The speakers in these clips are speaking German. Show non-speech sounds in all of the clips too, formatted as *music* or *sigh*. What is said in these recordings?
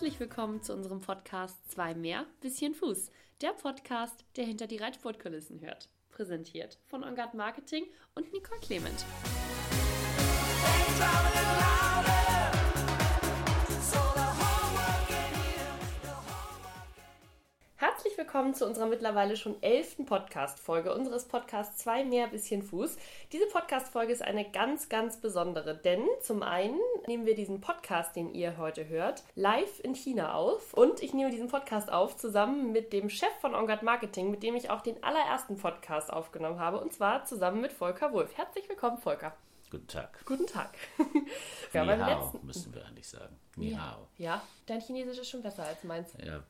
Herzlich willkommen zu unserem Podcast Zwei mehr, bisschen Fuß. Der Podcast, der hinter die Reitsportkulissen hört. Präsentiert von Ongard Marketing und Nicole Clement. Herzlich willkommen zu unserer mittlerweile schon elften Podcast-Folge unseres Podcasts Zwei mehr bisschen Fuß. Diese Podcast-Folge ist eine ganz, ganz besondere, denn zum einen nehmen wir diesen Podcast, den ihr heute hört, live in China auf und ich nehme diesen Podcast auf zusammen mit dem Chef von Ongard Marketing, mit dem ich auch den allerersten Podcast aufgenommen habe und zwar zusammen mit Volker Wulff. Herzlich willkommen, Volker. Guten Tag. Guten Tag. ja, Ni hao, letzten... müssen wir eigentlich sagen. Ni hao. Ja, dein Chinesisch ist schon besser als meins. Ja,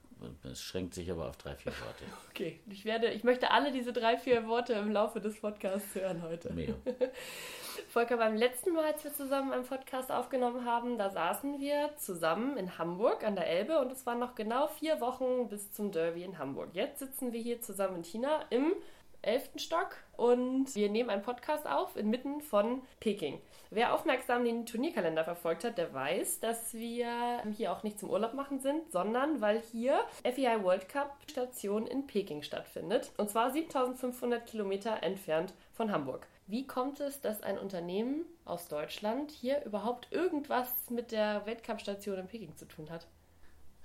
es schränkt sich aber auf drei, vier Worte. *laughs* Okay, ich werde, ich möchte alle diese drei, vier Worte im Laufe des Podcasts hören heute. Meo. *laughs* Volker, beim letzten Mal, als wir zusammen einen Podcast aufgenommen haben, da saßen wir zusammen in Hamburg an der Elbe und es waren noch genau vier Wochen bis zum Derby in Hamburg. Jetzt sitzen wir hier zusammen in China im elften Stock und wir nehmen einen Podcast auf inmitten von Peking. Wer aufmerksam den Turnierkalender verfolgt hat, der weiß, dass wir hier auch nicht zum Urlaub machen sind, sondern weil hier FEI World Cup Station in Peking stattfindet. Und zwar 7500 Kilometer entfernt von Hamburg. Wie kommt es, dass ein Unternehmen aus Deutschland hier überhaupt irgendwas mit der Weltcup-Station in Peking zu tun hat?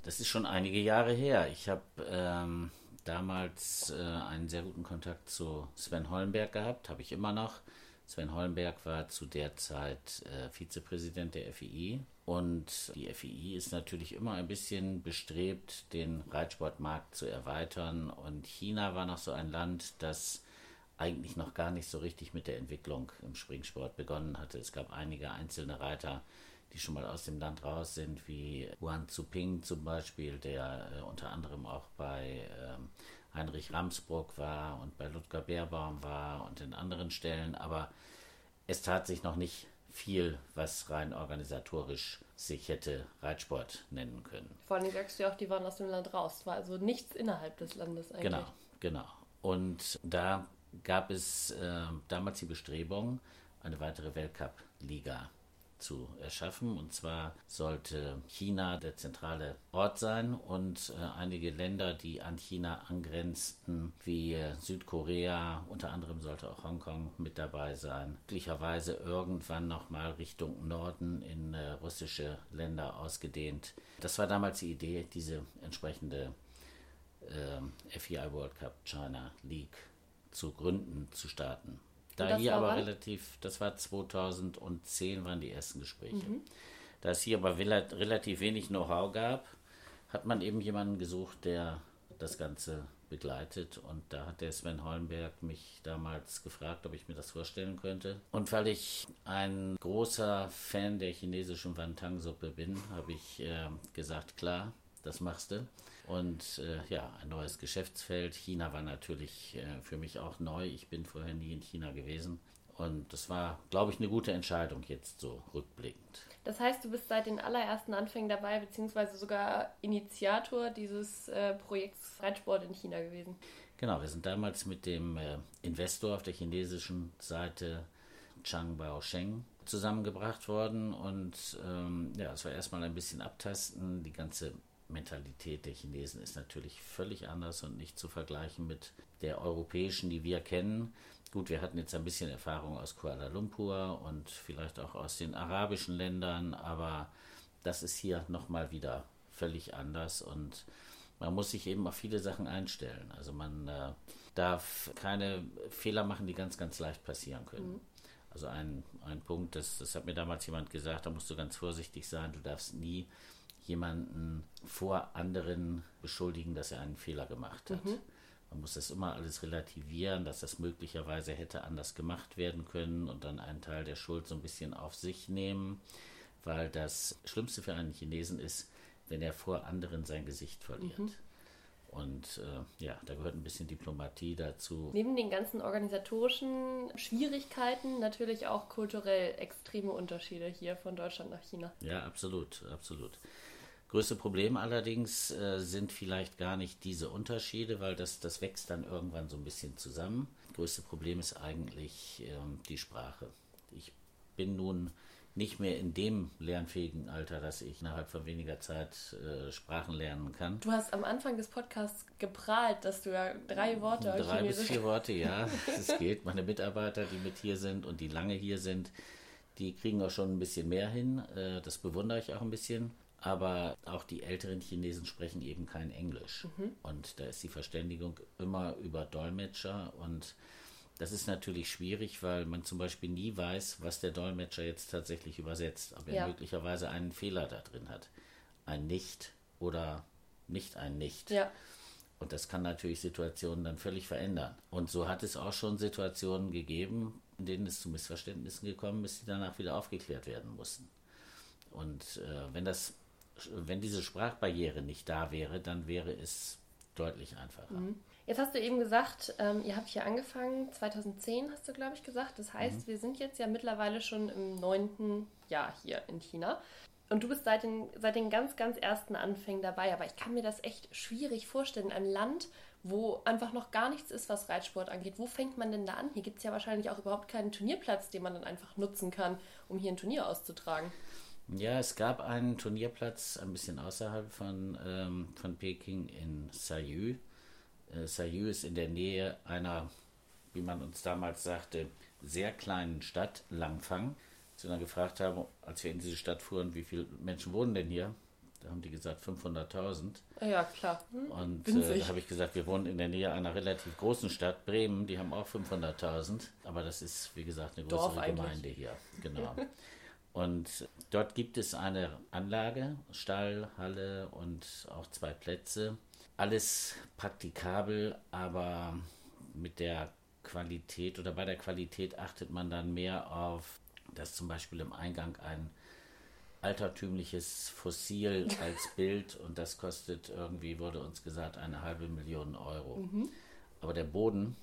Das ist schon einige Jahre her. Ich habe ähm, damals äh, einen sehr guten Kontakt zu Sven Hollenberg gehabt, habe ich immer noch. Sven Hollenberg war zu der Zeit äh, Vizepräsident der FII und die FII ist natürlich immer ein bisschen bestrebt, den Reitsportmarkt zu erweitern und China war noch so ein Land, das eigentlich noch gar nicht so richtig mit der Entwicklung im Springsport begonnen hatte. Es gab einige einzelne Reiter, die schon mal aus dem Land raus sind, wie Huan Zuping zum Beispiel, der äh, unter anderem auch bei ähm, Heinrich Ramsbruck war und bei Ludger Beerbaum war und in anderen Stellen, aber es tat sich noch nicht viel, was rein organisatorisch sich hätte Reitsport nennen können. Vor allem sagst du ja auch, die waren aus dem Land raus, war also nichts innerhalb des Landes eigentlich. Genau, genau. Und da gab es äh, damals die Bestrebung, eine weitere Weltcup-Liga zu erschaffen. Und zwar sollte China der zentrale Ort sein und äh, einige Länder, die an China angrenzten, wie Südkorea, unter anderem sollte auch Hongkong mit dabei sein. Möglicherweise irgendwann nochmal Richtung Norden in äh, russische Länder ausgedehnt. Das war damals die Idee, diese entsprechende äh, FEI World Cup China League zu gründen, zu starten. Da hier aber wann? relativ, das war 2010 waren die ersten Gespräche. Mhm. Da es hier aber relativ wenig Know-how gab, hat man eben jemanden gesucht, der das Ganze begleitet. Und da hat der Sven Hollenberg mich damals gefragt, ob ich mir das vorstellen könnte. Und weil ich ein großer Fan der chinesischen Wantang-Suppe bin, habe ich äh, gesagt, klar, das machst du. Und äh, ja, ein neues Geschäftsfeld. China war natürlich äh, für mich auch neu. Ich bin vorher nie in China gewesen. Und das war, glaube ich, eine gute Entscheidung jetzt so rückblickend. Das heißt, du bist seit den allerersten Anfängen dabei, beziehungsweise sogar Initiator dieses äh, Projekts Reitsport in China gewesen. Genau, wir sind damals mit dem äh, Investor auf der chinesischen Seite Chang Baosheng zusammengebracht worden und ähm, ja, es war erstmal ein bisschen abtasten, die ganze Mentalität der Chinesen ist natürlich völlig anders und nicht zu vergleichen mit der europäischen, die wir kennen. Gut, wir hatten jetzt ein bisschen Erfahrung aus Kuala Lumpur und vielleicht auch aus den arabischen Ländern, aber das ist hier nochmal wieder völlig anders und man muss sich eben auf viele Sachen einstellen. Also man äh, darf keine Fehler machen, die ganz, ganz leicht passieren können. Mhm. Also ein, ein Punkt, das, das hat mir damals jemand gesagt, da musst du ganz vorsichtig sein, du darfst nie jemanden vor anderen beschuldigen, dass er einen Fehler gemacht hat. Mhm. Man muss das immer alles relativieren, dass das möglicherweise hätte anders gemacht werden können und dann einen Teil der Schuld so ein bisschen auf sich nehmen, weil das Schlimmste für einen Chinesen ist, wenn er vor anderen sein Gesicht verliert. Mhm. Und äh, ja, da gehört ein bisschen Diplomatie dazu. Neben den ganzen organisatorischen Schwierigkeiten natürlich auch kulturell extreme Unterschiede hier von Deutschland nach China. Ja, absolut, absolut. Größte Problem allerdings äh, sind vielleicht gar nicht diese Unterschiede, weil das, das wächst dann irgendwann so ein bisschen zusammen. Größte Problem ist eigentlich ähm, die Sprache. Ich bin nun nicht mehr in dem lernfähigen Alter, dass ich innerhalb von weniger Zeit äh, Sprachen lernen kann. Du hast am Anfang des Podcasts geprahlt, dass du ja drei Worte Drei bis vier Worte, ja, *laughs* es geht. Meine Mitarbeiter, die mit hier sind und die lange hier sind, die kriegen auch schon ein bisschen mehr hin. Äh, das bewundere ich auch ein bisschen. Aber auch die älteren Chinesen sprechen eben kein Englisch. Mhm. Und da ist die Verständigung immer über Dolmetscher und das ist natürlich schwierig, weil man zum Beispiel nie weiß, was der Dolmetscher jetzt tatsächlich übersetzt, ob er ja. möglicherweise einen Fehler da drin hat. Ein Nicht oder nicht ein Nicht. Ja. Und das kann natürlich Situationen dann völlig verändern. Und so hat es auch schon Situationen gegeben, in denen es zu Missverständnissen gekommen ist, die danach wieder aufgeklärt werden mussten. Und äh, wenn das, wenn diese Sprachbarriere nicht da wäre, dann wäre es deutlich einfacher. Mhm. Jetzt hast du eben gesagt, ähm, ihr habt hier angefangen, 2010 hast du, glaube ich, gesagt. Das heißt, mhm. wir sind jetzt ja mittlerweile schon im neunten Jahr hier in China. Und du bist seit den, seit den ganz, ganz ersten Anfängen dabei. Aber ich kann mir das echt schwierig vorstellen. Ein Land, wo einfach noch gar nichts ist, was Reitsport angeht. Wo fängt man denn da an? Hier gibt es ja wahrscheinlich auch überhaupt keinen Turnierplatz, den man dann einfach nutzen kann, um hier ein Turnier auszutragen. Ja, es gab einen Turnierplatz ein bisschen außerhalb von, ähm, von Peking in Sayu. Äh, Sayu ist in der Nähe einer, wie man uns damals sagte, sehr kleinen Stadt, Langfang. Als wir dann gefragt haben, als wir in diese Stadt fuhren, wie viele Menschen wohnen denn hier? Da haben die gesagt 500.000. Ja, klar. Hm. Und äh, da habe ich gesagt, wir wohnen in der Nähe einer relativ großen Stadt, Bremen, die haben auch 500.000. Aber das ist, wie gesagt, eine größere Gemeinde hier. Genau. *laughs* und dort gibt es eine Anlage, Stall, Halle und auch zwei Plätze alles praktikabel, aber mit der Qualität oder bei der Qualität achtet man dann mehr auf, dass zum Beispiel im Eingang ein altertümliches Fossil *laughs* als Bild und das kostet irgendwie, wurde uns gesagt, eine halbe Million Euro. Mhm. Aber der Boden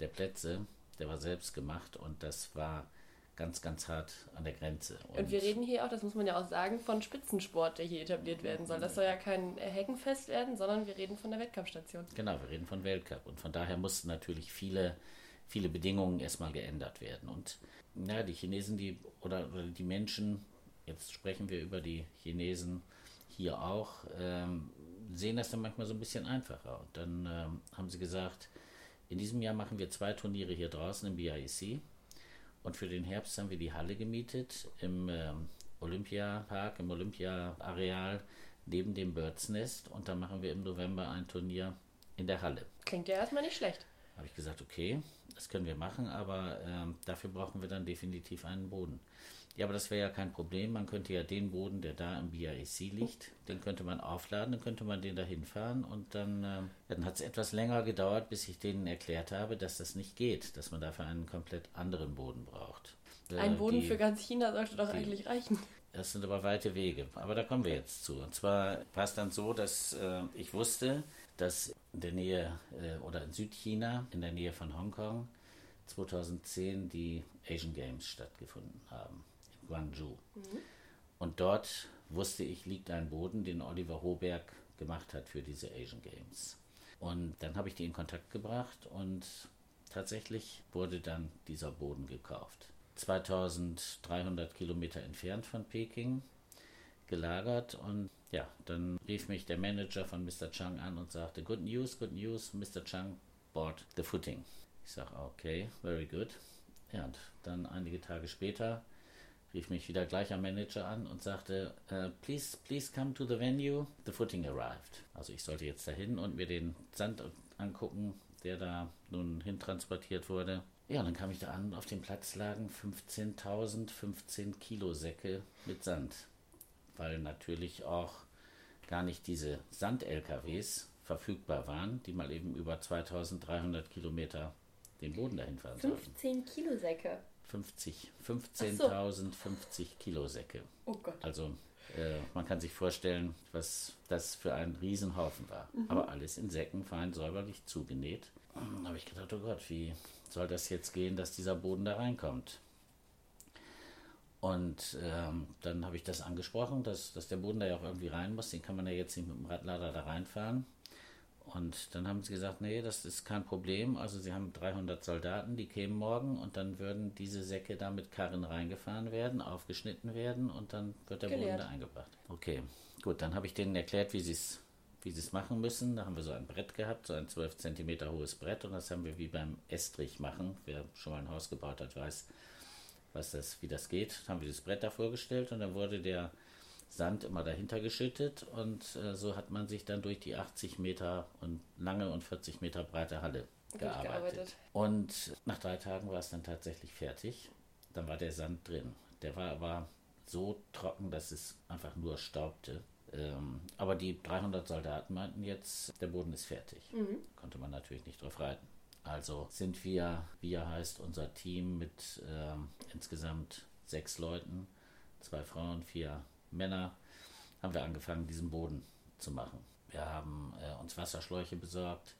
der Plätze, der war selbst gemacht und das war ganz, ganz hart an der Grenze. Und, und, wir reden hier auch, das muss man ja auch sagen, von Spitzensport, der hier etabliert werden soll. Das soll ja kein Heckenfest werden, sondern wir reden von der Weltcup-Station. Genau, wir reden von Weltcup. Und von daher mussten natürlich viele, viele Bedingungen erstmal geändert werden. Und ja, die Chinesen, die oder, oder die Menschen, jetzt sprechen wir über die Chinesen hier auch, ähm, sehen das dann manchmal so ein bisschen einfacher. Und dann ähm, haben sie gesagt, in diesem Jahr machen wir zwei Turniere hier draußen im BIC und für den Herbst haben wir die Halle gemietet im äh, Olympiapark, im Olympia-Areal neben dem Birds Nest. Und dann machen wir im November ein Turnier in der Halle. Klingt ja erstmal nicht schlecht. Habe ich gesagt, okay, das können wir machen, aber äh, dafür brauchen wir dann definitiv einen Boden. Ja, aber das wäre ja kein Problem. Man könnte ja den Boden, der da im BIC liegt, den könnte man aufladen, dann könnte man den da hinfahren und dann, äh, dann hat es etwas länger gedauert, bis ich denen erklärt habe, dass das nicht geht, dass man dafür einen komplett anderen Boden braucht. Äh, Ein Boden die, für ganz China sollte doch die, eigentlich reichen. Das sind aber weite Wege. Aber da kommen wir jetzt zu. Und zwar war es dann so, dass äh, ich wusste, dass in der Nähe äh, oder in Südchina, in der Nähe von Hongkong, 2010 die Asian Games stattgefunden haben. Guangzhou. Mhm. Und dort wusste ich, liegt ein Boden, den Oliver Hoberg gemacht hat für diese Asian Games. Und dann habe ich die in Kontakt gebracht und tatsächlich wurde dann dieser Boden gekauft. 2300 Kilometer entfernt von Peking gelagert und ja, dann rief mich der Manager von Mr. Chang an und sagte, Good news, good news, Mr. Chang bought the footing. Ich sage, okay, very good. Ja, und dann einige Tage später rief mich wieder gleicher Manager an und sagte, uh, please, please come to the venue, the footing arrived. Also ich sollte jetzt dahin und mir den Sand angucken, der da nun hintransportiert wurde. Ja, dann kam ich da an, auf dem Platz lagen 15.000, 15 Kilo Säcke mit Sand, weil natürlich auch gar nicht diese Sand-LKWs verfügbar waren, die mal eben über 2300 Kilometer den Boden dahin fahren 15 Kilo Säcke? 50, 15.050 so. Kilo Säcke. Oh Gott. Also äh, man kann sich vorstellen, was das für ein Riesenhaufen war. Mhm. Aber alles in Säcken, fein säuberlich zugenäht. Da habe ich gedacht, oh Gott, wie soll das jetzt gehen, dass dieser Boden da reinkommt? Und ähm, dann habe ich das angesprochen, dass, dass der Boden da ja auch irgendwie rein muss. Den kann man ja jetzt nicht mit dem Radlader da reinfahren. Und dann haben sie gesagt, nee, das ist kein Problem. Also sie haben 300 Soldaten, die kämen morgen und dann würden diese Säcke da mit Karren reingefahren werden, aufgeschnitten werden und dann wird der Geleert. Boden da eingebracht. Okay, gut, dann habe ich denen erklärt, wie sie es wie sie es machen müssen. Da haben wir so ein Brett gehabt, so ein 12 cm hohes Brett und das haben wir wie beim Estrich machen. Wer schon mal ein Haus gebaut hat, weiß, was das, wie das geht. Dann haben wir das Brett da vorgestellt und dann wurde der Sand immer dahinter geschüttet und äh, so hat man sich dann durch die 80 Meter und lange und 40 Meter breite Halle gearbeitet. gearbeitet. Und nach drei Tagen war es dann tatsächlich fertig. Dann war der Sand drin. Der war aber so trocken, dass es einfach nur staubte. Ähm, aber die 300 Soldaten meinten jetzt, der Boden ist fertig. Mhm. Konnte man natürlich nicht drauf reiten. Also sind wir, wir heißt unser Team mit ähm, insgesamt sechs Leuten, zwei Frauen, vier Männer, haben wir angefangen, diesen Boden zu machen. Wir haben äh, uns Wasserschläuche besorgt.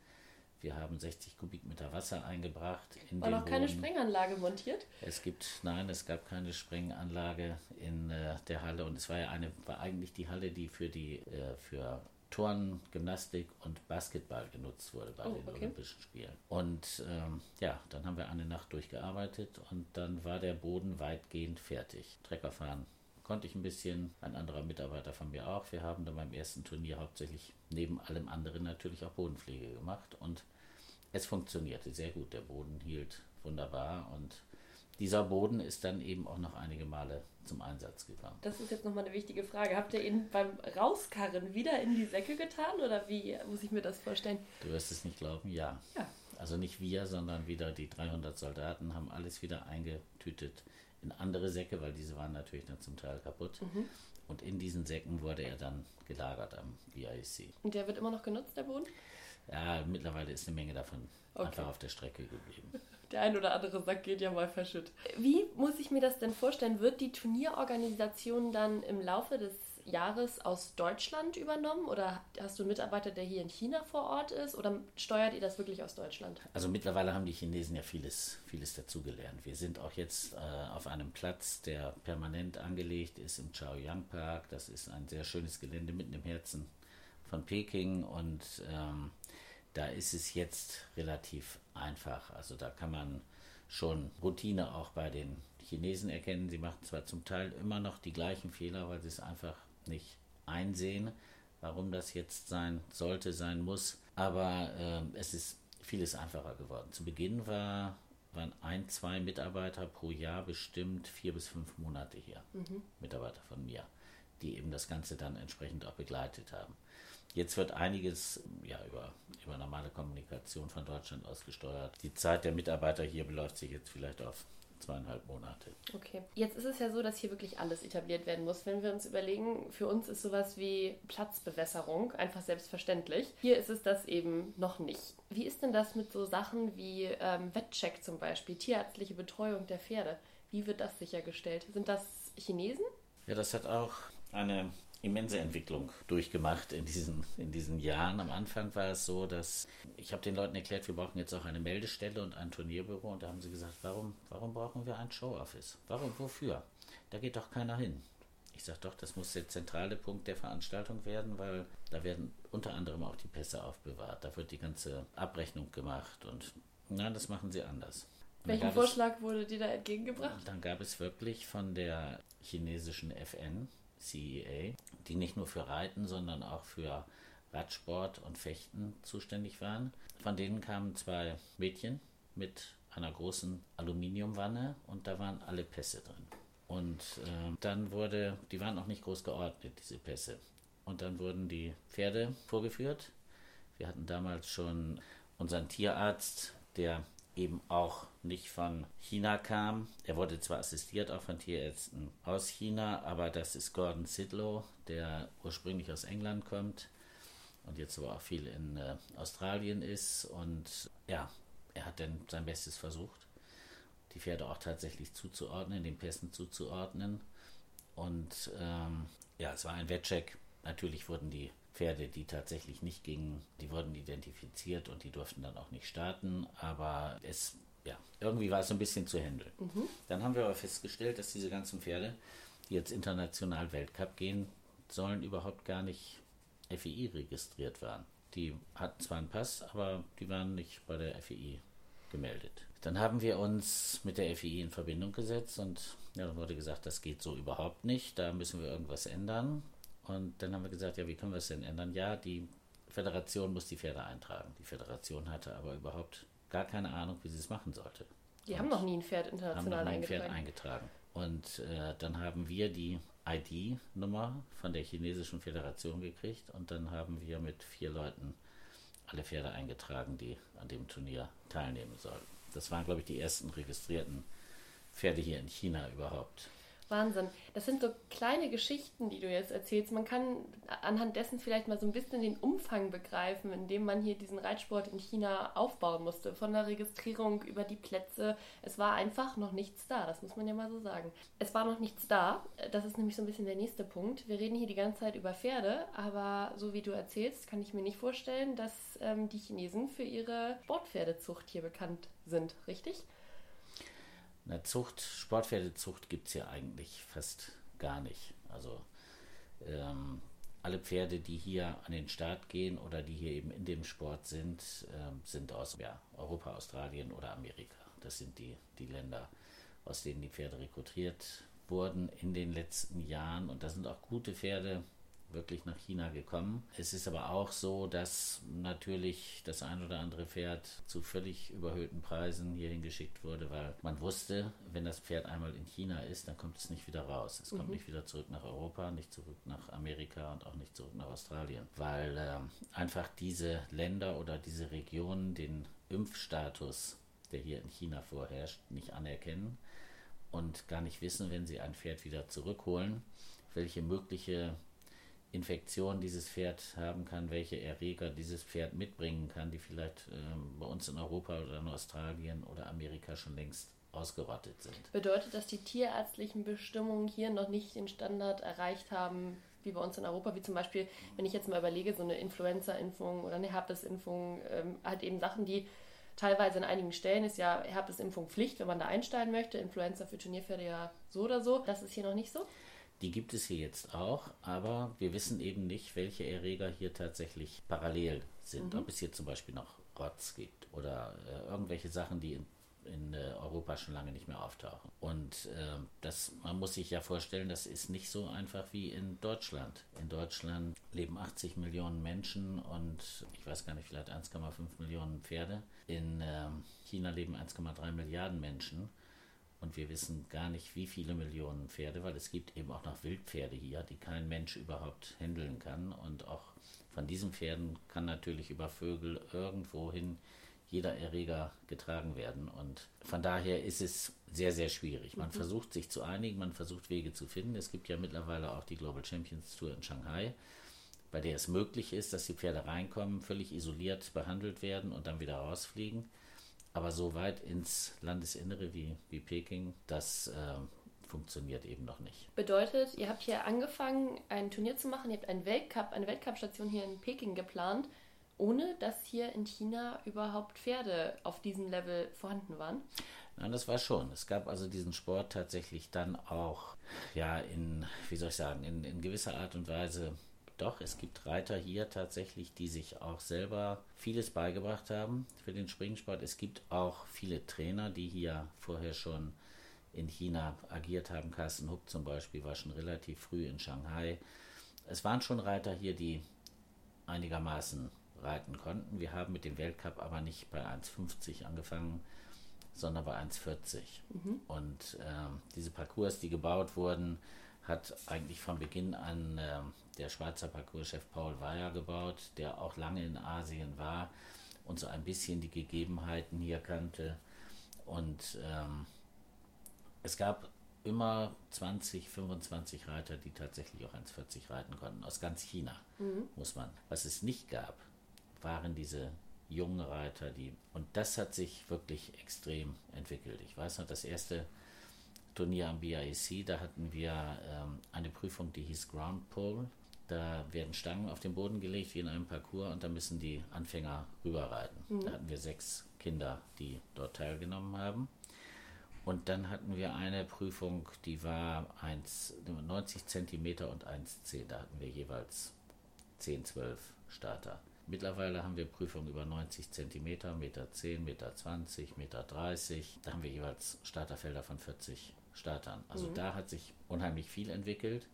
Wir haben 60 Kubikmeter Wasser eingebracht. In War noch Boden. keine Sprenganlage montiert? Es gibt, nein, es gab keine Sprenganlage in äh, der Halle und es war ja eine, war eigentlich die Halle, die für die äh, für Turnen, Gymnastik und Basketball genutzt wurde bei oh, den okay. Olympischen Spielen. Und ähm, ja, dann haben wir eine Nacht durchgearbeitet und dann war der Boden weitgehend fertig. Treckerfahren konnte ich ein bisschen, ein anderer Mitarbeiter von mir auch. Wir haben dann beim ersten Turnier hauptsächlich neben allem anderen natürlich auch Bodenpflege gemacht und es funktionierte sehr gut. Der Boden hielt wunderbar und dieser Boden ist dann eben auch noch einige Male zum Einsatz gekommen. Das ist jetzt nochmal eine wichtige Frage. Habt ihr ihn beim Rauskarren wieder in die Säcke getan oder wie muss ich mir das vorstellen? Du wirst es nicht glauben, ja. ja. Also nicht wir, sondern wieder die 300 Soldaten haben alles wieder eingetütet in andere Säcke, weil diese waren natürlich dann zum Teil kaputt. Mhm. Und in diesen Säcken wurde er dann gelagert am VIC. Und der wird immer noch genutzt, der Boden? Ja, mittlerweile ist eine Menge davon okay. einfach auf der Strecke geblieben. *laughs* Der ein oder andere Sack geht ja mal verschütt. Wie muss ich mir das denn vorstellen? Wird die Turnierorganisation dann im Laufe des Jahres aus Deutschland übernommen oder hast du einen Mitarbeiter, der hier in China vor Ort ist oder steuert ihr das wirklich aus Deutschland? Also mittlerweile haben die Chinesen ja vieles, vieles dazugelernt. Wir sind auch jetzt äh, auf einem Platz, der permanent angelegt ist im Chaoyang Park. Das ist ein sehr schönes Gelände mitten im Herzen von Peking und ähm, da ist es jetzt relativ einfach. Also da kann man schon Routine auch bei den Chinesen erkennen. Sie machen zwar zum Teil immer noch die gleichen Fehler, weil sie es einfach nicht einsehen, warum das jetzt sein sollte, sein muss. Aber äh, es ist vieles einfacher geworden. Zu Beginn war, waren ein, zwei Mitarbeiter pro Jahr bestimmt vier bis fünf Monate hier. Mhm. Mitarbeiter von mir, die eben das Ganze dann entsprechend auch begleitet haben. Jetzt wird einiges ja, über, über normale Kommunikation von Deutschland aus gesteuert. Die Zeit der Mitarbeiter hier beläuft sich jetzt vielleicht auf zweieinhalb Monate. Okay. Jetzt ist es ja so, dass hier wirklich alles etabliert werden muss. Wenn wir uns überlegen, für uns ist sowas wie Platzbewässerung einfach selbstverständlich. Hier ist es das eben noch nicht. Wie ist denn das mit so Sachen wie ähm, Wettcheck zum Beispiel, tierärztliche Betreuung der Pferde? Wie wird das sichergestellt? Sind das Chinesen? Ja, das hat auch eine immense Entwicklung durchgemacht in diesen, in diesen Jahren. Am Anfang war es so, dass ich habe den Leuten erklärt, wir brauchen jetzt auch eine Meldestelle und ein Turnierbüro. Und da haben sie gesagt, warum, warum brauchen wir ein Show-Office? Warum, wofür? Da geht doch keiner hin. Ich sage doch, das muss der zentrale Punkt der Veranstaltung werden, weil da werden unter anderem auch die Pässe aufbewahrt. Da wird die ganze Abrechnung gemacht und nein, das machen sie anders. Welchen Vorschlag es, wurde dir da entgegengebracht? Dann gab es wirklich von der chinesischen FN, CEA, die nicht nur für Reiten, sondern auch für Radsport und Fechten zuständig waren. Von denen kamen zwei Mädchen mit einer großen Aluminiumwanne und da waren alle Pässe drin. Und äh, dann wurde, die waren auch nicht groß geordnet, diese Pässe. Und dann wurden die Pferde vorgeführt. Wir hatten damals schon unseren Tierarzt, der eben auch nicht von China kam. Er wurde zwar assistiert auch von Tierärzten aus China, aber das ist Gordon Sidlow, der ursprünglich aus England kommt und jetzt aber auch viel in äh, Australien ist. Und ja, er hat dann sein Bestes versucht, die Pferde auch tatsächlich zuzuordnen, den Pässen zuzuordnen. Und ähm, ja, es war ein Wettcheck. Natürlich wurden die Pferde, die tatsächlich nicht gingen, die wurden identifiziert und die durften dann auch nicht starten. Aber es, ja, irgendwie war es ein bisschen zu handeln. Mhm. Dann haben wir aber festgestellt, dass diese ganzen Pferde, die jetzt international Weltcup gehen sollen, überhaupt gar nicht FEI registriert waren. Die hatten zwar einen Pass, aber die waren nicht bei der FEI gemeldet. Dann haben wir uns mit der FEI in Verbindung gesetzt und ja, dann wurde gesagt, das geht so überhaupt nicht, da müssen wir irgendwas ändern. Und dann haben wir gesagt, ja, wie können wir es denn ändern? Ja, die Föderation muss die Pferde eintragen. Die Föderation hatte aber überhaupt gar keine Ahnung, wie sie es machen sollte. Die und haben noch nie ein Pferd international haben noch nie ein Pferd eingetragen. Und äh, dann haben wir die ID-Nummer von der chinesischen Föderation gekriegt und dann haben wir mit vier Leuten alle Pferde eingetragen, die an dem Turnier teilnehmen sollten. Das waren, glaube ich, die ersten registrierten Pferde hier in China überhaupt. Wahnsinn. Das sind so kleine Geschichten, die du jetzt erzählst. Man kann anhand dessen vielleicht mal so ein bisschen den Umfang begreifen, in dem man hier diesen Reitsport in China aufbauen musste. Von der Registrierung über die Plätze. Es war einfach noch nichts da, das muss man ja mal so sagen. Es war noch nichts da. Das ist nämlich so ein bisschen der nächste Punkt. Wir reden hier die ganze Zeit über Pferde, aber so wie du erzählst, kann ich mir nicht vorstellen, dass ähm, die Chinesen für ihre Sportpferdezucht hier bekannt sind, richtig? Na, Zucht, Sportpferdezucht gibt es ja eigentlich fast gar nicht. Also ähm, alle Pferde, die hier an den Start gehen oder die hier eben in dem Sport sind, ähm, sind aus ja, Europa, Australien oder Amerika. Das sind die, die Länder, aus denen die Pferde rekrutiert wurden in den letzten Jahren. Und da sind auch gute Pferde wirklich nach China gekommen. Es ist aber auch so, dass natürlich das ein oder andere Pferd zu völlig überhöhten Preisen hierhin geschickt wurde, weil man wusste, wenn das Pferd einmal in China ist, dann kommt es nicht wieder raus. Es mhm. kommt nicht wieder zurück nach Europa, nicht zurück nach Amerika und auch nicht zurück nach Australien, weil äh, einfach diese Länder oder diese Regionen den Impfstatus, der hier in China vorherrscht, nicht anerkennen und gar nicht wissen, wenn sie ein Pferd wieder zurückholen, welche mögliche Infektion dieses Pferd haben kann, welche Erreger dieses Pferd mitbringen kann, die vielleicht ähm, bei uns in Europa oder in Australien oder Amerika schon längst ausgerottet sind. Bedeutet, dass die tierärztlichen Bestimmungen hier noch nicht den Standard erreicht haben, wie bei uns in Europa, wie zum Beispiel, wenn ich jetzt mal überlege, so eine Influenza-Impfung oder eine Herpes-Impfung, ähm, halt eben Sachen, die teilweise in einigen Stellen ist ja Herpes-Impfung Pflicht, wenn man da einsteigen möchte. Influenza für Turnierpferde ja so oder so. Das ist hier noch nicht so. Die gibt es hier jetzt auch, aber wir wissen eben nicht, welche Erreger hier tatsächlich parallel sind. Mhm. Ob es hier zum Beispiel noch Rotz gibt oder äh, irgendwelche Sachen, die in, in äh, Europa schon lange nicht mehr auftauchen. Und äh, das, man muss sich ja vorstellen, das ist nicht so einfach wie in Deutschland. In Deutschland leben 80 Millionen Menschen und ich weiß gar nicht, vielleicht 1,5 Millionen Pferde. In ähm, China leben 1,3 Milliarden Menschen. Und wir wissen gar nicht, wie viele Millionen Pferde, weil es gibt eben auch noch Wildpferde hier, die kein Mensch überhaupt handeln kann. Und auch von diesen Pferden kann natürlich über Vögel irgendwohin jeder Erreger getragen werden. Und von daher ist es sehr, sehr schwierig. Man mhm. versucht sich zu einigen, man versucht Wege zu finden. Es gibt ja mittlerweile auch die Global Champions Tour in Shanghai, bei der es möglich ist, dass die Pferde reinkommen, völlig isoliert behandelt werden und dann wieder rausfliegen. Aber so weit ins Landesinnere wie, wie Peking, das äh, funktioniert eben noch nicht. Bedeutet, ihr habt hier angefangen, ein Turnier zu machen, ihr habt einen Weltcup, eine Weltcup-Station hier in Peking geplant, ohne dass hier in China überhaupt Pferde auf diesem Level vorhanden waren? Nein, das war schon. Es gab also diesen Sport tatsächlich dann auch, ja, in, wie soll ich sagen, in, in gewisser Art und Weise doch, es gibt Reiter hier tatsächlich, die sich auch selber vieles beigebracht haben für den Springsport. Es gibt auch viele Trainer, die hier vorher schon in China agiert haben. Carsten Huck zum Beispiel war schon relativ früh in Shanghai. Es waren schon Reiter hier, die einigermaßen reiten konnten. Wir haben mit dem Weltcup aber nicht bei 1,50 angefangen, sondern bei 1,40. Mhm. Und äh, diese Parcours, die gebaut wurden, hat eigentlich von Beginn an äh, der Schweizer Parcourschef Paul Weyer gebaut, der auch lange in Asien war und so ein bisschen die Gegebenheiten hier kannte. Und ähm, es gab immer 20, 25 Reiter, die tatsächlich auch 1,40 reiten konnten, aus ganz China, mhm. muss man. Was es nicht gab, waren diese jungen Reiter, die, und das hat sich wirklich extrem entwickelt. Ich weiß noch, das erste Turnier am BIC, da hatten wir ähm, eine Prüfung, die hieß Ground Pole. Da werden Stangen auf den Boden gelegt wie in einem Parcours und da müssen die Anfänger rüberreiten. Mhm. Da hatten wir sechs Kinder, die dort teilgenommen haben. Und dann hatten wir eine Prüfung, die war 1, 90 cm und 1,10. Da hatten wir jeweils 10, 12 Starter. Mittlerweile haben wir Prüfungen über 90 cm, Meter 10, Meter 20, Meter 30. Da haben wir jeweils Starterfelder von 40 Startern. Also mhm. da hat sich unheimlich viel entwickelt.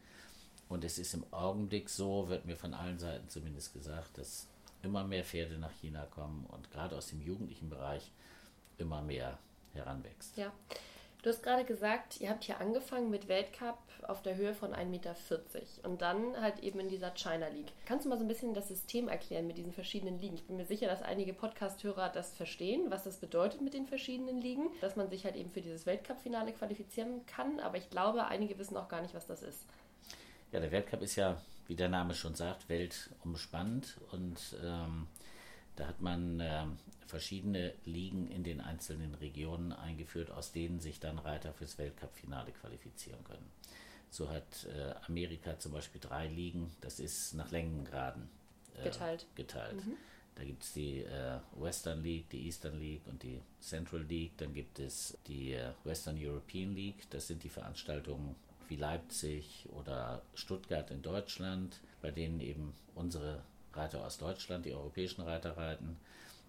Und es ist im Augenblick so, wird mir von allen Seiten zumindest gesagt, dass immer mehr Pferde nach China kommen und gerade aus dem jugendlichen Bereich immer mehr heranwächst. Ja. Du hast gerade gesagt, ihr habt hier angefangen mit Weltcup auf der Höhe von 1,40 Meter und dann halt eben in dieser China League. Kannst du mal so ein bisschen das System erklären mit diesen verschiedenen Ligen? Ich bin mir sicher, dass einige Podcast-Hörer das verstehen, was das bedeutet mit den verschiedenen Ligen, dass man sich halt eben für dieses Weltcup-Finale qualifizieren kann, aber ich glaube, einige wissen auch gar nicht, was das ist. Ja, der Weltcup ist ja, wie der Name schon sagt, weltumspannend und ähm, da hat man äh, verschiedene Ligen in den einzelnen Regionen eingeführt, aus denen sich dann Reiter fürs Weltcup-Finale qualifizieren können. So hat äh, Amerika zum Beispiel drei Ligen, das ist nach Längengraden äh, geteilt. geteilt. Mhm. Da gibt es die äh, Western League, die Eastern League und die Central League. Dann gibt es die äh, Western European League. Das sind die Veranstaltungen wie Leipzig oder Stuttgart in Deutschland, bei denen eben unsere Reiter aus Deutschland, die europäischen Reiter reiten.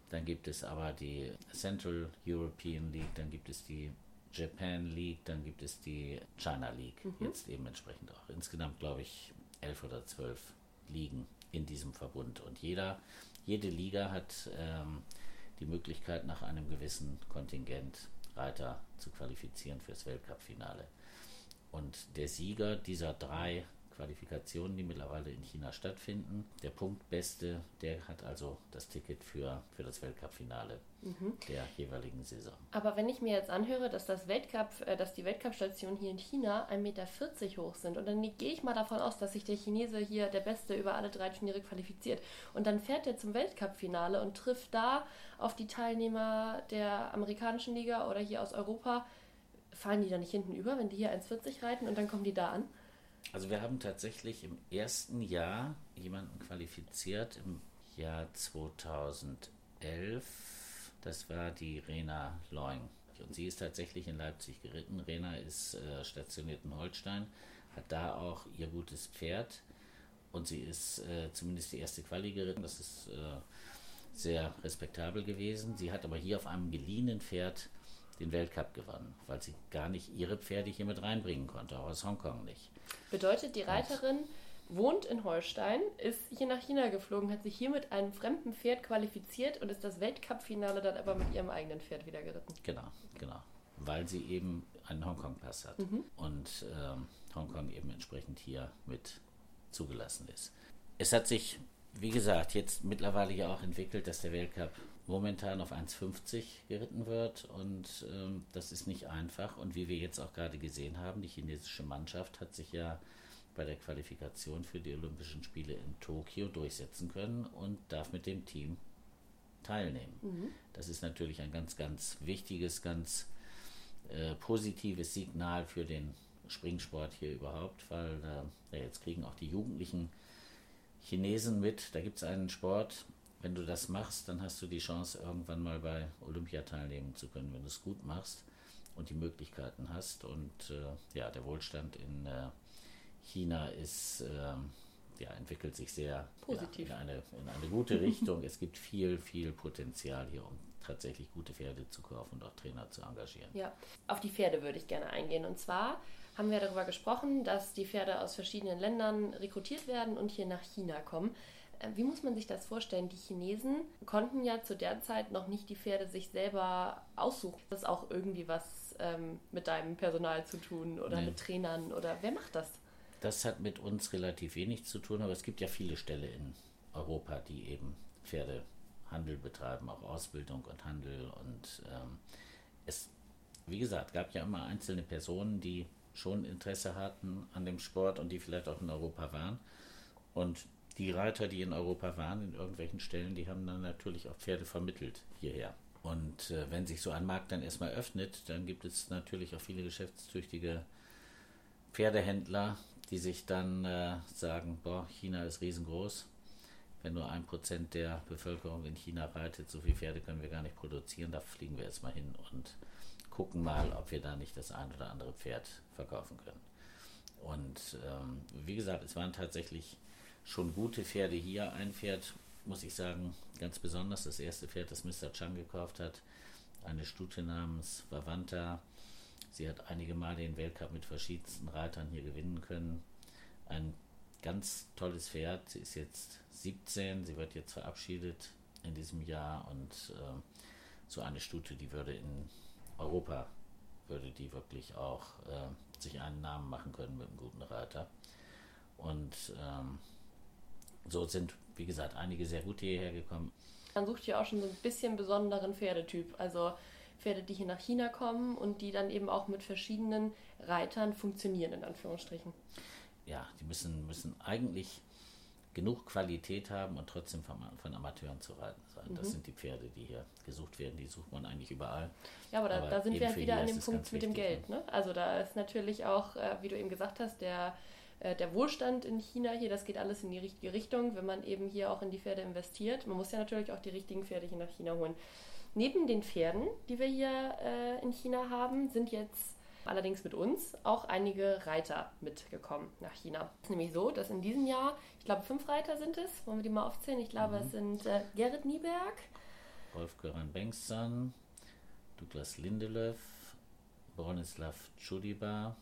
Dann gibt es aber die Central European League, dann gibt es die Japan League, dann gibt es die China League, mhm. jetzt eben entsprechend auch. Insgesamt glaube ich elf oder zwölf Ligen in diesem Verbund. Und jeder, jede Liga hat ähm, die Möglichkeit, nach einem gewissen Kontingent Reiter zu qualifizieren fürs Weltcup-Finale. Und der Sieger dieser drei Qualifikationen, die mittlerweile in China stattfinden, der Punktbeste, der hat also das Ticket für, für das Weltcup-Finale mhm. der jeweiligen Saison. Aber wenn ich mir jetzt anhöre, dass das Weltcup, äh, dass die Weltcup-Stationen hier in China 1,40 Meter hoch sind und dann gehe ich mal davon aus, dass sich der Chinese hier der Beste über alle drei Turniere qualifiziert und dann fährt er zum Weltcup-Finale und trifft da auf die Teilnehmer der amerikanischen Liga oder hier aus Europa fallen die da nicht hinten über, wenn die hier 1,40 reiten und dann kommen die da an? Also wir haben tatsächlich im ersten Jahr jemanden qualifiziert, im Jahr 2011. Das war die Rena Leung. Und sie ist tatsächlich in Leipzig geritten. Rena ist äh, stationiert in Holstein, hat da auch ihr gutes Pferd. Und sie ist äh, zumindest die erste Quali geritten. Das ist äh, sehr respektabel gewesen. Sie hat aber hier auf einem geliehenen Pferd den Weltcup gewonnen, weil sie gar nicht ihre Pferde hier mit reinbringen konnte, auch aus Hongkong nicht. Bedeutet, die Reiterin wohnt in Holstein, ist hier nach China geflogen, hat sich hier mit einem fremden Pferd qualifiziert und ist das Weltcup-Finale dann aber mit ihrem eigenen Pferd wieder geritten. Genau, genau. Weil sie eben einen Hongkong-Pass hat mhm. und ähm, Hongkong eben entsprechend hier mit zugelassen ist. Es hat sich, wie gesagt, jetzt mittlerweile ja auch entwickelt, dass der Weltcup momentan auf 1,50 geritten wird und ähm, das ist nicht einfach. Und wie wir jetzt auch gerade gesehen haben, die chinesische Mannschaft hat sich ja bei der Qualifikation für die Olympischen Spiele in Tokio durchsetzen können und darf mit dem Team teilnehmen. Mhm. Das ist natürlich ein ganz, ganz wichtiges, ganz äh, positives Signal für den Springsport hier überhaupt, weil äh, ja, jetzt kriegen auch die Jugendlichen Chinesen mit. Da gibt es einen Sport, wenn du das machst, dann hast du die Chance, irgendwann mal bei Olympia teilnehmen zu können, wenn du es gut machst und die Möglichkeiten hast. Und äh, ja, der Wohlstand in äh, China ist, äh, ja, entwickelt sich sehr positiv ja, in, eine, in eine gute Richtung. es gibt viel, viel Potenzial hier, um tatsächlich gute Pferde zu kaufen und auch Trainer zu engagieren. Ja, auf die Pferde würde ich gerne eingehen. Und zwar haben wir darüber gesprochen, dass die Pferde aus verschiedenen Ländern rekrutiert werden und hier nach China kommen. Äh, wie muss man sich das vorstellen? Die Chinesen konnten ja zu der Zeit noch nicht die Pferde sich selber aussuchen. Das ist auch irgendwie was ähm, mit deinem Personal zu tun oder nee. mit Trainern oder wer macht das? Das hat mit uns relativ wenig zu tun, aber es gibt ja viele Ställe in Europa, die eben Pferdehandel betreiben, auch Ausbildung und Handel. Und ähm, es, wie gesagt, gab ja immer einzelne Personen, die schon Interesse hatten an dem Sport und die vielleicht auch in Europa waren. Und die Reiter, die in Europa waren, in irgendwelchen Stellen, die haben dann natürlich auch Pferde vermittelt hierher. Und äh, wenn sich so ein Markt dann erstmal öffnet, dann gibt es natürlich auch viele geschäftstüchtige Pferdehändler, die sich dann äh, sagen, boah, China ist riesengroß. Wenn nur ein Prozent der Bevölkerung in China reitet, so viele Pferde können wir gar nicht produzieren, da fliegen wir jetzt mal hin und gucken mal, ob wir da nicht das ein oder andere Pferd verkaufen können. Und ähm, wie gesagt, es waren tatsächlich schon gute Pferde hier. Ein Pferd muss ich sagen, ganz besonders das erste Pferd, das Mr. Chang gekauft hat. Eine Stute namens Vavanta. Sie hat einige Male den Weltcup mit verschiedensten Reitern hier gewinnen können. Ein ganz tolles Pferd. Sie ist jetzt 17, sie wird jetzt verabschiedet in diesem Jahr und äh, so eine Stute, die würde in Europa, würde die wirklich auch äh, sich einen Namen machen können mit einem guten Reiter. Und ähm, so sind, wie gesagt, einige sehr gute hierher gekommen. Man sucht ja auch schon so ein bisschen besonderen Pferdetyp. Also Pferde, die hier nach China kommen und die dann eben auch mit verschiedenen Reitern funktionieren, in Anführungsstrichen. Ja, die müssen, müssen eigentlich genug Qualität haben und trotzdem von, von Amateuren zu reiten sein. Mhm. Das sind die Pferde, die hier gesucht werden. Die sucht man eigentlich überall. Ja, aber da, aber da sind wir halt wieder an dem Punkt mit dem Geld. Ne? Also da ist natürlich auch, äh, wie du eben gesagt hast, der äh, der Wohlstand in China hier, das geht alles in die richtige Richtung, wenn man eben hier auch in die Pferde investiert. Man muss ja natürlich auch die richtigen Pferde hier nach China holen. Neben den Pferden, die wir hier äh, in China haben, sind jetzt allerdings mit uns auch einige Reiter mitgekommen nach China. Es ist nämlich so, dass in diesem Jahr, ich glaube, fünf Reiter sind es. Wollen wir die mal aufzählen? Ich glaube, mhm. es sind äh, Gerrit Nieberg, Rolf-Göran Bengtsson, Douglas Lindelöf, Bronislav Chudiba,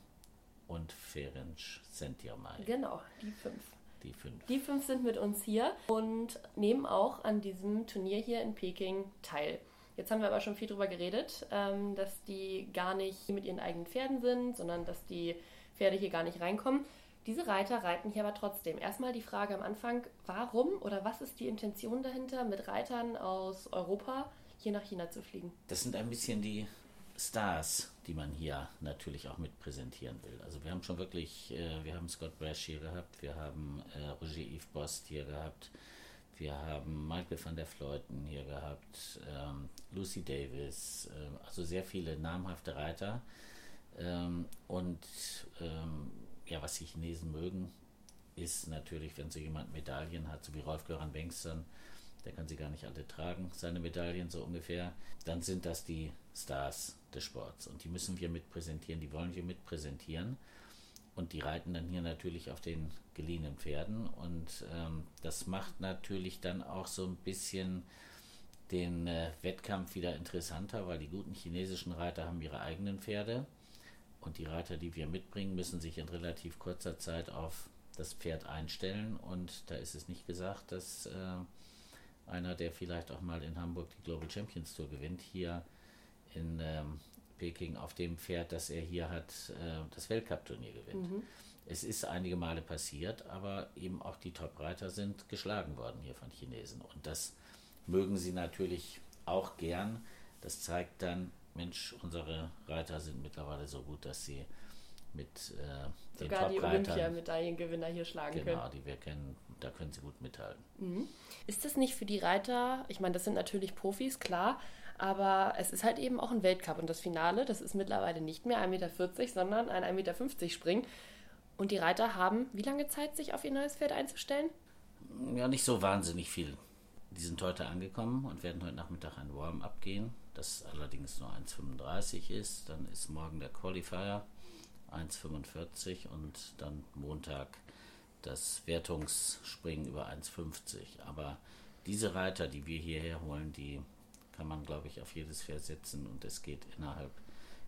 und Ferenc Sentjamai. Genau, die fünf. Die fünf. Die fünf sind mit uns hier und nehmen auch an diesem Turnier hier in Peking teil. Jetzt haben wir aber schon viel darüber geredet, ähm, dass die gar nicht mit ihren eigenen Pferden sind, sondern dass die Pferde hier gar nicht reinkommen. Diese Reiter reiten hier aber trotzdem. Erstmal die Frage am Anfang, warum oder was ist die Intention dahinter, mit Reitern aus Europa hier nach China zu fliegen? Das sind ein bisschen die Stars, die man hier natürlich auch mit präsentieren will. Also wir haben schon wirklich, äh, wir haben Scott Brash hier gehabt, wir haben äh, Roger Yves Bost hier gehabt, wir haben Michael van der Fleuten hier gehabt, ähm, Lucy Davis, äh, also sehr viele namhafte Reiter. Ähm, und ähm, ja, was die Chinesen mögen, ist natürlich, wenn so jemand Medaillen hat, so wie Rolf Göran Bengtsson, der kann sie gar nicht alle tragen, seine Medaillen so ungefähr, dann sind das die Stars des Sports. Und die müssen wir mit präsentieren, die wollen wir mit präsentieren. Und die reiten dann hier natürlich auf den geliehenen Pferden. Und ähm, das macht natürlich dann auch so ein bisschen den äh, Wettkampf wieder interessanter, weil die guten chinesischen Reiter haben ihre eigenen Pferde. Und die Reiter, die wir mitbringen, müssen sich in relativ kurzer Zeit auf das Pferd einstellen. Und da ist es nicht gesagt, dass äh, einer, der vielleicht auch mal in Hamburg die Global Champions Tour gewinnt, hier in ähm, Peking auf dem Pferd, das er hier hat, äh, das Weltcup-Turnier gewinnt. Mhm. Es ist einige Male passiert, aber eben auch die Top-Reiter sind geschlagen worden hier von Chinesen. Und das mögen sie natürlich auch gern. Das zeigt dann, Mensch, unsere Reiter sind mittlerweile so gut, dass sie mit äh, den Sogar die Olympiamedaillengewinner hier schlagen genau, können. Genau, die wir kennen, da können sie gut mithalten. Mhm. Ist das nicht für die Reiter, ich meine, das sind natürlich Profis, klar, aber es ist halt eben auch ein Weltcup und das Finale, das ist mittlerweile nicht mehr 1,40 Meter, sondern ein 1,50 Meter Spring. Und die Reiter haben wie lange Zeit, sich auf ihr neues Pferd einzustellen? Ja, nicht so wahnsinnig viel. Die sind heute angekommen und werden heute Nachmittag ein Warm-up gehen, das allerdings nur 1,35 ist. Dann ist morgen der Qualifier 1,45 und dann Montag das Wertungsspringen über 1,50. Aber diese Reiter, die wir hierher holen, die kann man, glaube ich, auf jedes Pferd setzen und es geht innerhalb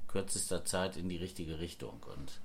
kürzester Zeit in die richtige Richtung. Und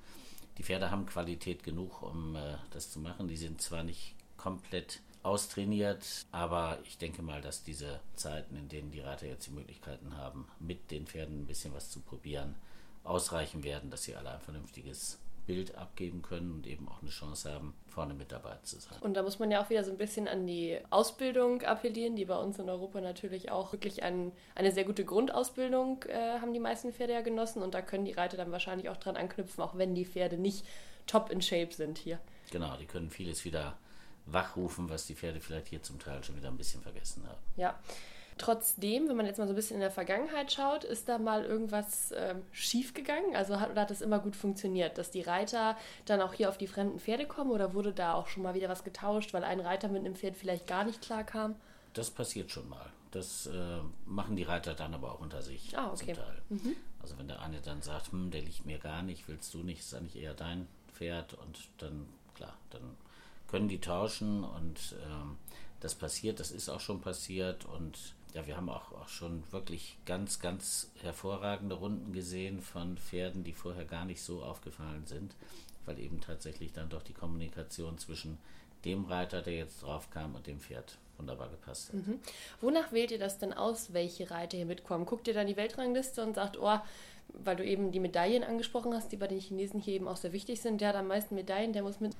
die Pferde haben Qualität genug, um äh, das zu machen. Die sind zwar nicht komplett austrainiert, aber ich denke mal, dass diese Zeiten, in denen die Reiter jetzt die Möglichkeiten haben, mit den Pferden ein bisschen was zu probieren, ausreichen werden, dass sie alle ein vernünftiges Bild abgeben können und eben auch eine Chance haben, vorne mit dabei zu sein. Und da muss man ja auch wieder so ein bisschen an die Ausbildung appellieren, die bei uns in Europa natürlich auch wirklich ein, eine sehr gute Grundausbildung äh, haben die meisten Pferde ja genossen und da können die Reiter dann wahrscheinlich auch dran anknüpfen, auch wenn die Pferde nicht top in Shape sind hier. Genau, die können vieles wieder wachrufen, was die Pferde vielleicht hier zum Teil schon wieder ein bisschen vergessen haben. Ja. Trotzdem, wenn man jetzt mal so ein bisschen in der Vergangenheit schaut, ist da mal irgendwas ähm, schief gegangen? Also hat, oder hat das immer gut funktioniert, dass die Reiter dann auch hier auf die fremden Pferde kommen oder wurde da auch schon mal wieder was getauscht, weil ein Reiter mit einem Pferd vielleicht gar nicht klar kam? Das passiert schon mal. Das äh, machen die Reiter dann aber auch unter sich ah, okay. zum Teil. Mhm. Also wenn der eine dann sagt, hm, der liegt mir gar nicht, willst du nicht, ist eigentlich eher dein Pferd und dann, klar, dann können die tauschen und ähm, das passiert, das ist auch schon passiert und ja, wir haben auch, auch schon wirklich ganz, ganz hervorragende Runden gesehen von Pferden, die vorher gar nicht so aufgefallen sind, weil eben tatsächlich dann doch die Kommunikation zwischen dem Reiter, der jetzt drauf kam, und dem Pferd wunderbar gepasst hat. Mhm. Wonach wählt ihr das denn aus, welche Reiter hier mitkommen? Guckt ihr dann die Weltrangliste und sagt, oh, weil du eben die Medaillen angesprochen hast, die bei den Chinesen hier eben auch sehr wichtig sind. Der hat am meisten Medaillen, der muss mit.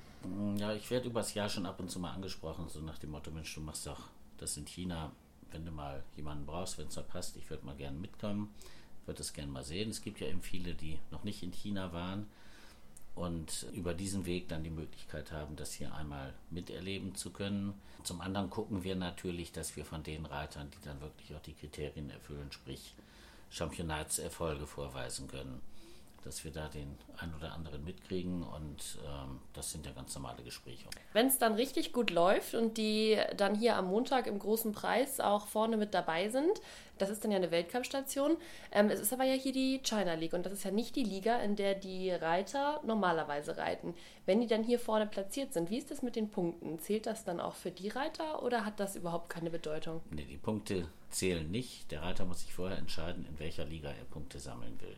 Ja, ich werde übers Jahr schon ab und zu mal angesprochen, so nach dem Motto, Mensch, du machst doch das in China, wenn du mal jemanden brauchst, wenn es da passt, ich würde mal gerne mitkommen, würde es gerne mal sehen. Es gibt ja eben viele, die noch nicht in China waren und über diesen Weg dann die Möglichkeit haben, das hier einmal miterleben zu können. Zum anderen gucken wir natürlich, dass wir von den Reitern, die dann wirklich auch die Kriterien erfüllen, sprich Championatserfolge vorweisen können. Dass wir da den ein oder anderen mitkriegen und ähm, das sind ja ganz normale Gespräche. Wenn es dann richtig gut läuft und die dann hier am Montag im großen Preis auch vorne mit dabei sind, das ist dann ja eine Weltcup-Station. Ähm, es ist aber ja hier die China League und das ist ja nicht die Liga, in der die Reiter normalerweise reiten. Wenn die dann hier vorne platziert sind, wie ist das mit den Punkten? Zählt das dann auch für die Reiter oder hat das überhaupt keine Bedeutung? Nee, die Punkte zählen nicht. Der Reiter muss sich vorher entscheiden, in welcher Liga er Punkte sammeln will.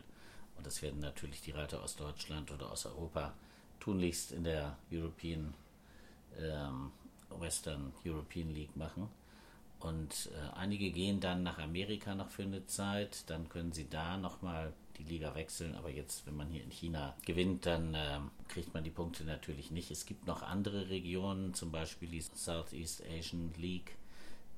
Und das werden natürlich die Reiter aus Deutschland oder aus Europa tunlichst in der European ähm, Western European League machen. Und äh, einige gehen dann nach Amerika noch für eine Zeit, dann können sie da nochmal die Liga wechseln. Aber jetzt, wenn man hier in China gewinnt, dann äh, kriegt man die Punkte natürlich nicht. Es gibt noch andere Regionen, zum Beispiel die Southeast Asian League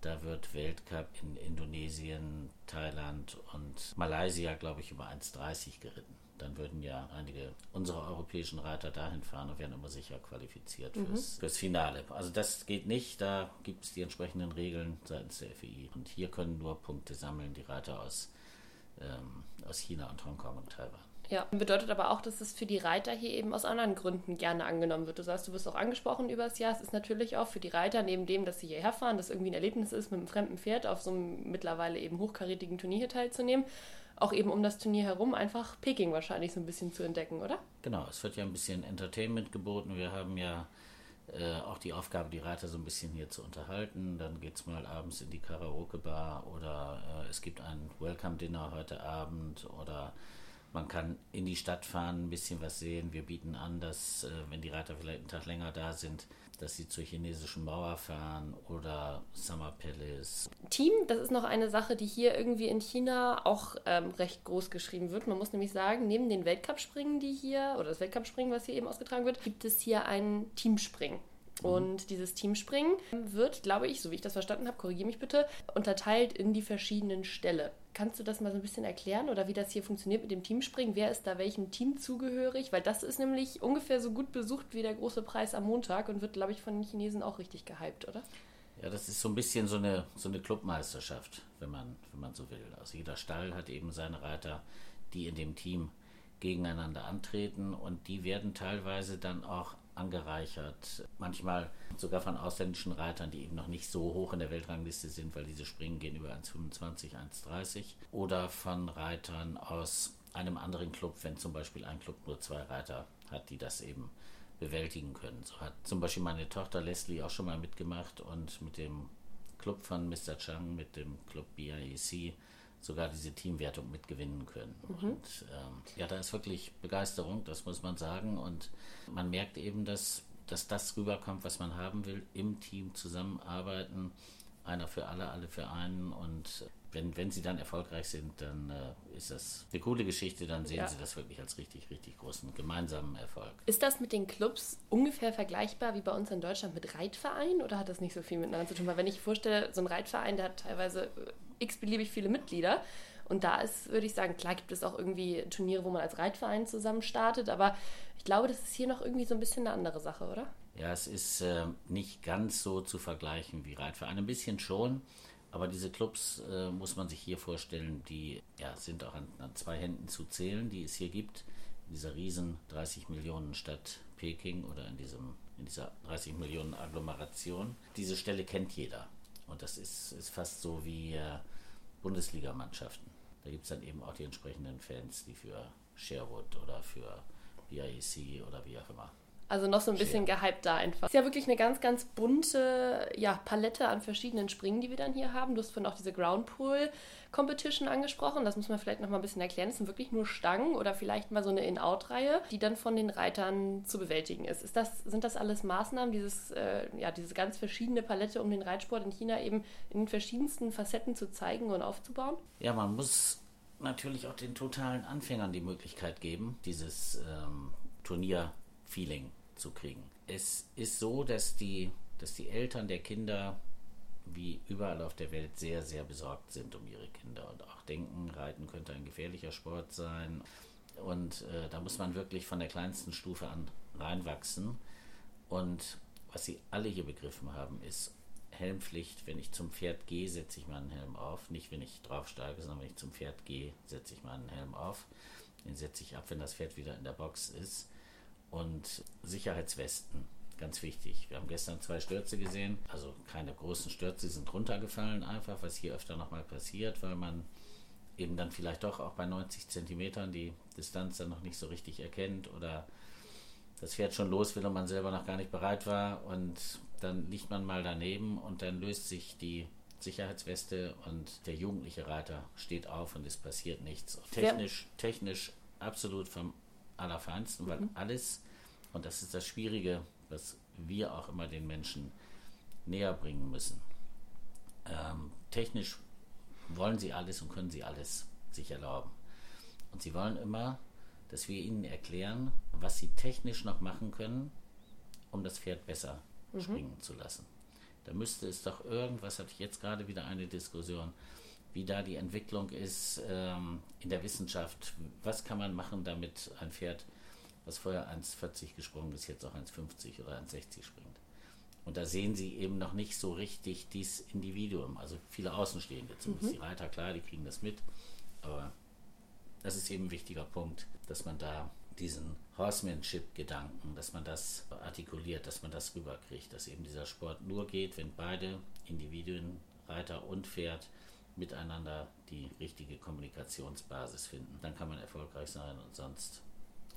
da wird Weltcup in Indonesien, Thailand und Malaysia, glaube ich, über 1,30 geritten. Dann würden ja einige unserer europäischen Reiter dahin fahren und wären immer sicher qualifiziert mhm. fürs, fürs Finale. Also das geht nicht, da gibt es die entsprechenden Regeln seitens der FII. Und hier können nur Punkte sammeln die Reiter aus, ähm, aus China und Hongkong und Taiwan. Ja, bedeutet aber auch, dass es für die Reiter hier eben aus anderen Gründen gerne angenommen wird. Du sagst, du wirst auch angesprochen über das Jahr. Es ist natürlich auch für die Reiter, neben dem, dass sie hierher fahren, dass irgendwie ein Erlebnis ist, mit einem fremden Pferd auf so einem mittlerweile eben hochkarätigen Turnier hier teilzunehmen, auch eben um das Turnier herum einfach Peking wahrscheinlich so ein bisschen zu entdecken, oder? Genau, es wird ja ein bisschen Entertainment geboten. Wir haben ja äh, auch die Aufgabe, die Reiter so ein bisschen hier zu unterhalten. Dann geht es mal abends in die Karaoke-Bar oder äh, es gibt ein Welcome-Dinner heute Abend oder man kann in die Stadt fahren, ein bisschen was sehen. Wir bieten an, dass, äh, wenn die Reiter vielleicht einen Tag länger da sind, dass sie zur chinesischen Mauer fahren oder Summer Palace. Team, das ist noch eine Sache, die hier irgendwie in China auch ähm, recht groß geschrieben wird. Man muss nämlich sagen, neben den Weltcup-Springen, die hier, oder das Weltcup-Springen, was hier eben ausgetragen wird, gibt es hier ein Teamspringen. Mhm. Und dieses Teamspringen wird, glaube ich, so wie ich das verstanden habe, korrigiere mich bitte, unterteilt in die verschiedenen Ställe. Kannst du das mal so ein bisschen erklären oder wie das hier funktioniert mit dem Teamspringen? Wer ist da welchem Team zugehörig? Weil das ist nämlich ungefähr so gut besucht wie der große Preis am Montag und wird, glaube ich, von den Chinesen auch richtig gehypt, oder? Ja, das ist so ein bisschen so eine, so eine Clubmeisterschaft, wenn man, wenn man so will. Also jeder Stall hat eben seine Reiter, die in dem Team gegeneinander antreten und die werden teilweise dann auch angereichert. Manchmal sogar von ausländischen Reitern, die eben noch nicht so hoch in der Weltrangliste sind, weil diese Springen gehen über 1,25, 1,30. Oder von Reitern aus einem anderen Club, wenn zum Beispiel ein Club nur zwei Reiter hat, die das eben bewältigen können. So hat zum Beispiel meine Tochter Leslie auch schon mal mitgemacht und mit dem Club von Mr. Chang, mit dem Club BIEC, sogar diese Teamwertung mitgewinnen können. Mhm. Und ähm, ja, da ist wirklich Begeisterung, das muss man sagen. Und man merkt eben, dass, dass das rüberkommt, was man haben will, im Team zusammenarbeiten, einer für alle, alle für einen. Und wenn, wenn sie dann erfolgreich sind, dann äh, ist das eine coole Geschichte, dann sehen ja. sie das wirklich als richtig, richtig großen gemeinsamen Erfolg. Ist das mit den Clubs ungefähr vergleichbar wie bei uns in Deutschland mit Reitvereinen oder hat das nicht so viel miteinander zu tun? Weil wenn ich vorstelle, so ein Reitverein, der hat teilweise x-beliebig viele Mitglieder. Und da ist, würde ich sagen, klar gibt es auch irgendwie Turniere, wo man als Reitverein zusammen startet, aber ich glaube, das ist hier noch irgendwie so ein bisschen eine andere Sache, oder? Ja, es ist äh, nicht ganz so zu vergleichen wie Reitvereine. Ein bisschen schon, aber diese Clubs äh, muss man sich hier vorstellen, die ja, sind auch an, an, zwei Händen zu zählen, die es hier gibt. In dieser riesen 30 Millionen Stadt Peking oder in, diesem, in dieser 30 Millionen Agglomeration. Diese Stelle kennt jeder. Und das ist, ist fast so wie äh, Bundesligamannschaften. Da gibt es dann eben auch die entsprechenden Fans, die für Sherwood oder für BIEC oder wie auch immer Also noch so ein bisschen gehypt da einfach. Ist ja wirklich eine ganz, ganz bunte ja, Palette an verschiedenen Springen, die wir dann hier haben. Du hast vorhin auch diese Ground Pool Competition angesprochen. Das muss man vielleicht noch mal ein bisschen erklären. Das sind wirklich nur Stangen oder vielleicht mal so eine In-Out-Reihe, die dann von den Reitern zu bewältigen ist. ist das, sind das alles Maßnahmen, dieses, äh, ja, diese ganz verschiedene Palette, um den Reitsport in China eben in den verschiedensten Facetten zu zeigen und aufzubauen? Ja, man muss natürlich auch den totalen Anfängern die Möglichkeit geben, dieses ähm, Turnier-Feeling zu kriegen. Es ist so, dass die, dass die Eltern der Kinder wie überall auf der Welt sehr, sehr besorgt sind um ihre Kinder und auch denken, Reiten könnte ein gefährlicher Sport sein. Und äh, da muss man wirklich von der kleinsten Stufe an reinwachsen. Und was sie alle hier begriffen haben, ist Helmpflicht. Wenn ich zum Pferd gehe, setze ich meinen Helm auf. Nicht, wenn ich draufsteige, sondern wenn ich zum Pferd gehe, setze ich meinen Helm auf. Den setze ich ab, wenn das Pferd wieder in der Box ist. Und Sicherheitswesten Ganz wichtig. Wir haben gestern zwei Stürze gesehen, also keine großen Stürze, die sind runtergefallen einfach, was hier öfter nochmal passiert, weil man eben dann vielleicht doch auch bei 90 Zentimetern die Distanz dann noch nicht so richtig erkennt oder das Pferd schon los will und man selber noch gar nicht bereit war und dann liegt man mal daneben und dann löst sich die Sicherheitsweste und der jugendliche Reiter steht auf und es passiert nichts. Technisch, ja. technisch absolut vom Allerfeinsten, weil mhm. alles, und das ist das Schwierige was wir auch immer den Menschen näher bringen müssen. Ähm, technisch wollen sie alles und können sie alles sich erlauben. Und sie wollen immer, dass wir ihnen erklären, was sie technisch noch machen können, um das Pferd besser mhm. springen zu lassen. Da müsste es doch irgendwas, hatte ich jetzt gerade wieder eine Diskussion, wie da die Entwicklung ist ähm, in der Wissenschaft. Was kann man machen, damit ein Pferd was vorher 1,40 gesprungen ist, jetzt auch 1,50 oder 1,60 springt. Und da sehen Sie eben noch nicht so richtig dieses Individuum. Also viele Außenstehende, zumindest mhm. die Reiter, klar, die kriegen das mit. Aber das ist eben ein wichtiger Punkt, dass man da diesen Horsemanship-Gedanken, dass man das artikuliert, dass man das rüberkriegt, dass eben dieser Sport nur geht, wenn beide Individuen, Reiter und Pferd, miteinander die richtige Kommunikationsbasis finden. Dann kann man erfolgreich sein und sonst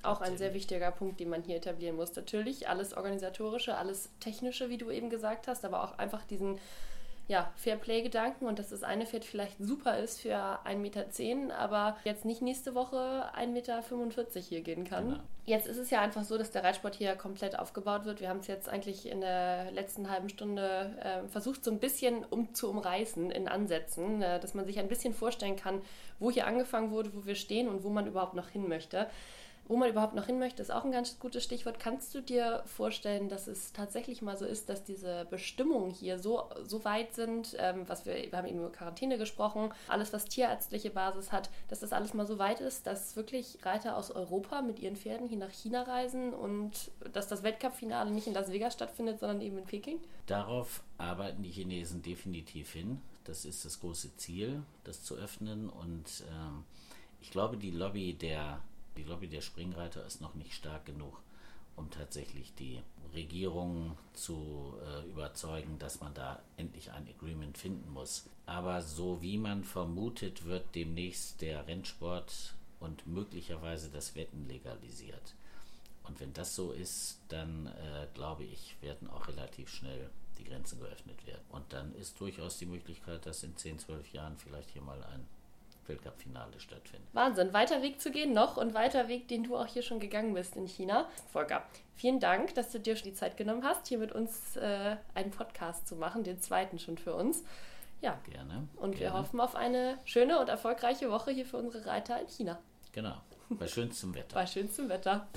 auch ein sehr wichtiger Punkt, den man hier etablieren muss. Natürlich alles organisatorische, alles technische, wie du eben gesagt hast, aber auch einfach diesen ja, Fairplay-Gedanken und dass das eine Pferd vielleicht super ist für 1,10 Meter, aber jetzt nicht nächste Woche 1,45 Meter hier gehen kann. Genau. Jetzt ist es ja einfach so, dass der Reitsport hier komplett aufgebaut wird. Wir haben es jetzt eigentlich in der letzten halben Stunde äh, versucht, so ein bisschen um, zu umreißen in Ansätzen, äh, dass man sich ein bisschen vorstellen kann, wo hier angefangen wurde, wo wir stehen und wo man überhaupt noch hin möchte. Wo man überhaupt noch hin möchte, ist auch ein ganz gutes Stichwort. Kannst du dir vorstellen, dass es tatsächlich mal so ist, dass diese Bestimmungen hier so, so weit sind, ähm, was wir, wir haben eben über Quarantäne gesprochen, alles, was tierärztliche Basis hat, dass das alles mal so weit ist, dass wirklich Reiter aus Europa mit ihren Pferden hier nach China reisen und dass das Weltcup-Finale nicht in Las Vegas stattfindet, sondern eben in Peking? Darauf arbeiten die Chinesen definitiv hin. Das ist das große Ziel, das zu öffnen. Und ähm, ich glaube, die Lobby der die Lobby der Springreiter ist noch nicht stark genug, um tatsächlich die Regierung zu äh, überzeugen, dass man da endlich ein Agreement finden muss. Aber so wie man vermutet, wird demnächst der Rennsport und möglicherweise das Wetten legalisiert. Und wenn das so ist, dann äh, glaube ich, werden auch relativ schnell die Grenzen geöffnet werden. Und dann ist durchaus die Möglichkeit, dass in 10, 12 Jahren vielleicht hier mal ein Weltcup-Finale stattfindet. Wahnsinn, weiter Weg zu gehen noch und weiter Weg, den du auch hier schon gegangen bist in China. Volker, vielen Dank, dass du dir schon die Zeit genommen hast, hier mit uns äh, einen Podcast zu machen, den zweiten schon für uns. Ja, gerne. Und gerne. wir hoffen auf eine schöne und erfolgreiche Woche hier für unsere Reiter in China. Genau, bei schönstem Wetter. bei schönstem Wetter.